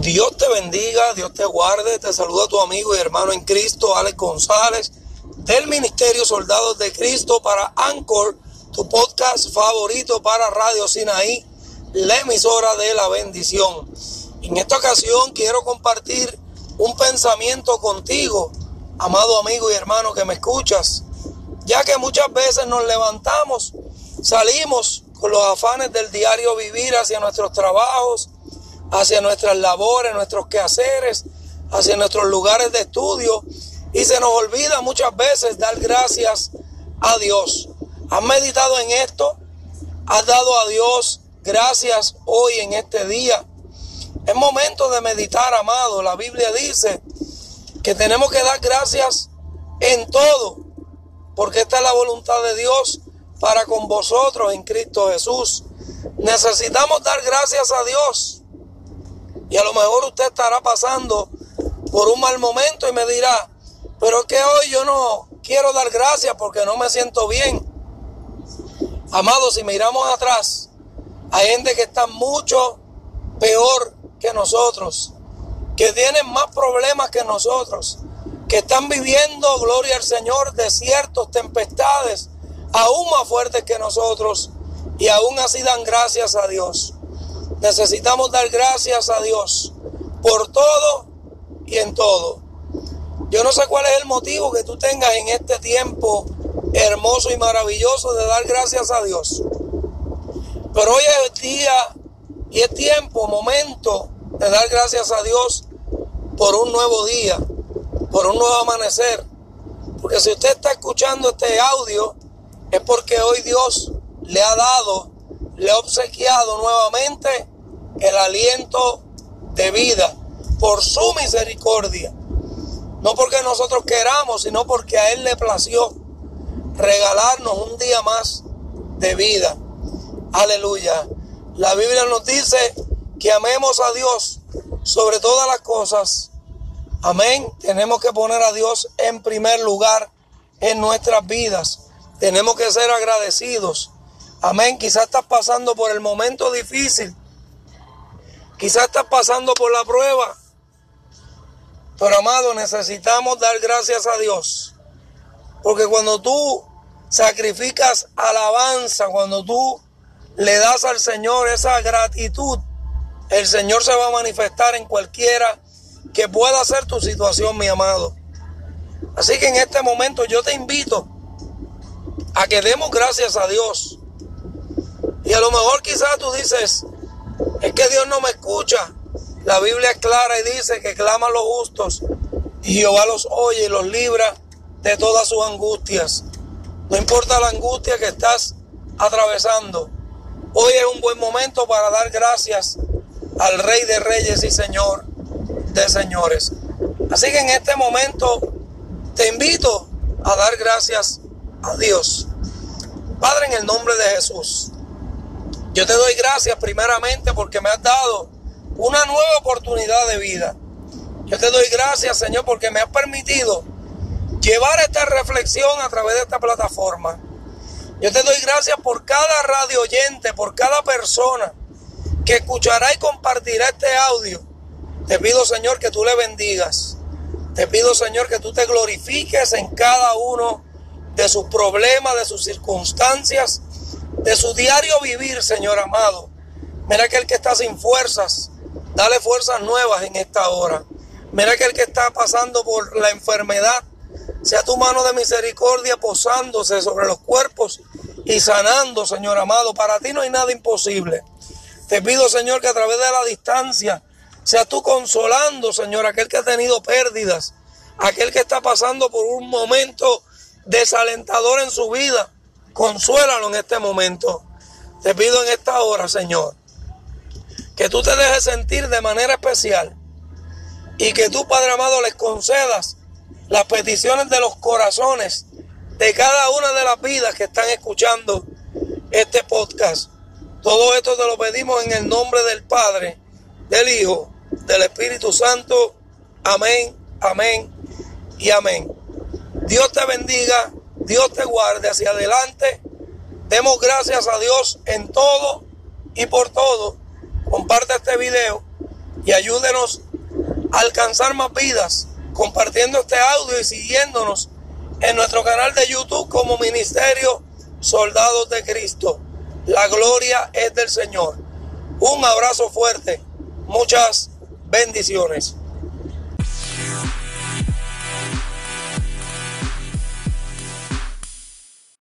Dios te bendiga, Dios te guarde, te saluda tu amigo y hermano en Cristo, Alex González, del Ministerio Soldados de Cristo para Anchor, tu podcast favorito para Radio Sinaí, la emisora de la bendición. En esta ocasión quiero compartir un pensamiento contigo, amado amigo y hermano que me escuchas, ya que muchas veces nos levantamos, salimos con los afanes del diario vivir hacia nuestros trabajos, hacia nuestras labores, nuestros quehaceres, hacia nuestros lugares de estudio y se nos olvida muchas veces dar gracias a Dios. ¿Has meditado en esto? ¿Has dado a Dios gracias hoy en este día? Es momento de meditar, amado. La Biblia dice que tenemos que dar gracias en todo, porque esta es la voluntad de Dios para con vosotros en Cristo Jesús. Necesitamos dar gracias a Dios mejor usted estará pasando por un mal momento y me dirá, pero que hoy yo no quiero dar gracias porque no me siento bien. Amados, si miramos atrás, hay gente que está mucho peor que nosotros, que tienen más problemas que nosotros, que están viviendo, gloria al Señor, desiertos, tempestades, aún más fuertes que nosotros, y aún así dan gracias a Dios. Necesitamos dar gracias a Dios por todo y en todo. Yo no sé cuál es el motivo que tú tengas en este tiempo hermoso y maravilloso de dar gracias a Dios. Pero hoy es día y es tiempo, momento de dar gracias a Dios por un nuevo día, por un nuevo amanecer. Porque si usted está escuchando este audio, es porque hoy Dios le ha dado, le ha obsequiado nuevamente el aliento de vida por su misericordia. No porque nosotros queramos, sino porque a Él le plació regalarnos un día más de vida. Aleluya. La Biblia nos dice que amemos a Dios sobre todas las cosas. Amén. Tenemos que poner a Dios en primer lugar en nuestras vidas. Tenemos que ser agradecidos. Amén. Quizás estás pasando por el momento difícil Quizás estás pasando por la prueba. Pero amado, necesitamos dar gracias a Dios. Porque cuando tú sacrificas alabanza, cuando tú le das al Señor esa gratitud, el Señor se va a manifestar en cualquiera que pueda ser tu situación, mi amado. Así que en este momento yo te invito a que demos gracias a Dios. Y a lo mejor quizás tú dices, es que Dios no me escucha. La Biblia es clara y dice que claman los justos y Jehová los oye y los libra de todas sus angustias. No importa la angustia que estás atravesando. Hoy es un buen momento para dar gracias al Rey de Reyes y Señor de Señores. Así que en este momento te invito a dar gracias a Dios. Padre, en el nombre de Jesús. Yo te doy gracias primeramente porque me has dado una nueva oportunidad de vida. Yo te doy gracias, Señor, porque me has permitido llevar esta reflexión a través de esta plataforma. Yo te doy gracias por cada radio oyente, por cada persona que escuchará y compartirá este audio. Te pido, Señor, que tú le bendigas. Te pido, Señor, que tú te glorifiques en cada uno de sus problemas, de sus circunstancias de su diario vivir, Señor amado. Mira que el que está sin fuerzas, dale fuerzas nuevas en esta hora. Mira que el que está pasando por la enfermedad, sea tu mano de misericordia posándose sobre los cuerpos y sanando, Señor amado. Para ti no hay nada imposible. Te pido, Señor, que a través de la distancia, sea tú consolando, Señor, aquel que ha tenido pérdidas, aquel que está pasando por un momento desalentador en su vida. Consuélalo en este momento. Te pido en esta hora, Señor, que tú te dejes sentir de manera especial y que tú, Padre amado, les concedas las peticiones de los corazones de cada una de las vidas que están escuchando este podcast. Todo esto te lo pedimos en el nombre del Padre, del Hijo, del Espíritu Santo. Amén, amén y amén. Dios te bendiga Dios te guarde hacia adelante. Demos gracias a Dios en todo y por todo. Comparte este video y ayúdenos a alcanzar más vidas compartiendo este audio y siguiéndonos en nuestro canal de YouTube como Ministerio Soldados de Cristo. La gloria es del Señor. Un abrazo fuerte. Muchas bendiciones.